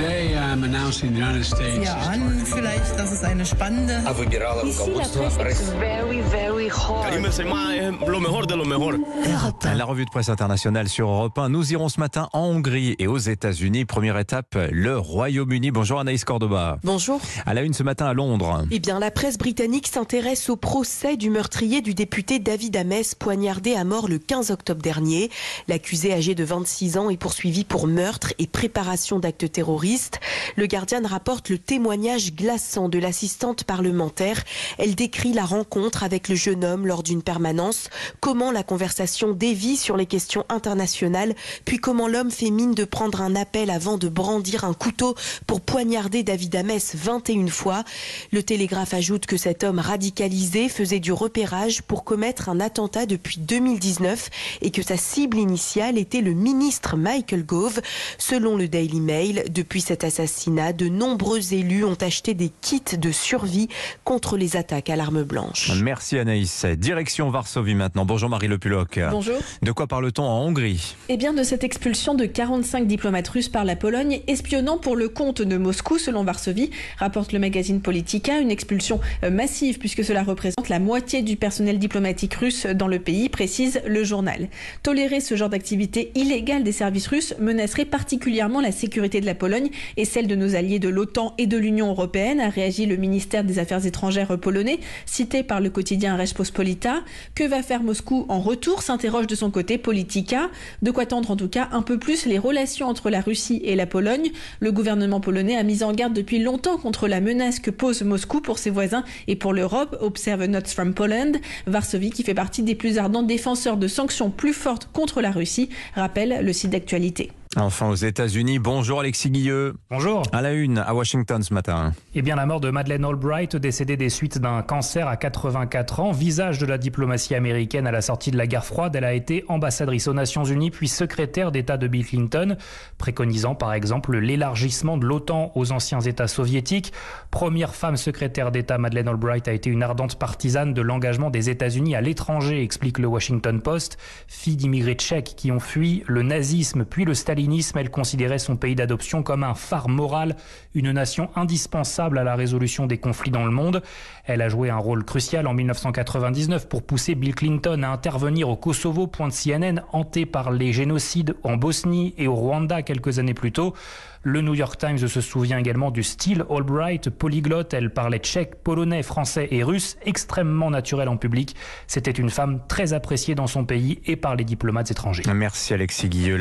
Today I'm announcing the United States. Ja, an, vielleicht, das ist eine spannende. La revue de presse internationale sur Europe 1. Nous irons ce matin en Hongrie et aux États-Unis. Première étape, le Royaume-Uni. Bonjour Anaïs Cordoba. Bonjour. À la une ce matin à Londres. Eh bien, la presse britannique s'intéresse au procès du meurtrier du député David Ames, poignardé à mort le 15 octobre dernier. L'accusé âgé de 26 ans est poursuivi pour meurtre et préparation d'actes terroristes. Le Guardian rapporte le témoignage glaçant de l'assistante parlementaire. Elle décrit la rencontre avec le jeune homme lors d'une permanence, comment la conversation dévie sur les questions internationales, puis comment l'homme fait mine de prendre un appel avant de brandir un couteau pour poignarder David Ames 21 fois. Le Télégraphe ajoute que cet homme radicalisé faisait du repérage pour commettre un attentat depuis 2019 et que sa cible initiale était le ministre Michael Gove. Selon le Daily Mail, depuis cet assassinat, de nombreux élus ont acheté des kits de survie contre les attaques à l'arme blanche. Merci Anaïs. Direction Varsovie maintenant. Bonjour Marie Le Puloc. Bonjour. De quoi parle-t-on en Hongrie? Eh bien, de cette expulsion de 45 diplomates russes par la Pologne, espionnant pour le compte de Moscou, selon Varsovie, rapporte le magazine Politica. Une expulsion euh, massive, puisque cela représente la moitié du personnel diplomatique russe dans le pays, précise le journal. Tolérer ce genre d'activité illégale des services russes menacerait particulièrement la sécurité de la Pologne et celle de nos alliés de l'OTAN et de l'Union européenne, a réagi le ministère des Affaires étrangères polonais, cité par le quotidien Respospolita. Que va faire Moscou en retour s'interroge de son côté Politica. De quoi tendre en tout cas un peu plus les relations entre la Russie et la Pologne. Le gouvernement polonais a mis en garde depuis longtemps contre la menace que pose Moscou pour ses voisins et pour l'Europe, observe Notes from Poland. Varsovie, qui fait partie des plus ardents défenseurs de sanctions plus fortes contre la Russie, rappelle le site d'actualité. Enfin aux États-Unis. Bonjour Alexis Guilleux. Bonjour. À la une à Washington ce matin. Eh bien, la mort de Madeleine Albright, décédée des suites d'un cancer à 84 ans, visage de la diplomatie américaine à la sortie de la guerre froide, elle a été ambassadrice aux Nations Unies puis secrétaire d'État de Bill Clinton, préconisant par exemple l'élargissement de l'OTAN aux anciens États soviétiques. Première femme secrétaire d'État, Madeleine Albright a été une ardente partisane de l'engagement des États-Unis à l'étranger, explique le Washington Post. Fille d'immigrés tchèques qui ont fui le nazisme puis le elle considérait son pays d'adoption comme un phare moral, une nation indispensable à la résolution des conflits dans le monde. Elle a joué un rôle crucial en 1999 pour pousser Bill Clinton à intervenir au Kosovo, point de CNN, hanté par les génocides en Bosnie et au Rwanda quelques années plus tôt. Le New York Times se souvient également du style Albright, polyglotte, elle parlait tchèque, polonais, français et russe, extrêmement naturelle en public. C'était une femme très appréciée dans son pays et par les diplomates étrangers. Merci Alexis Guilleux.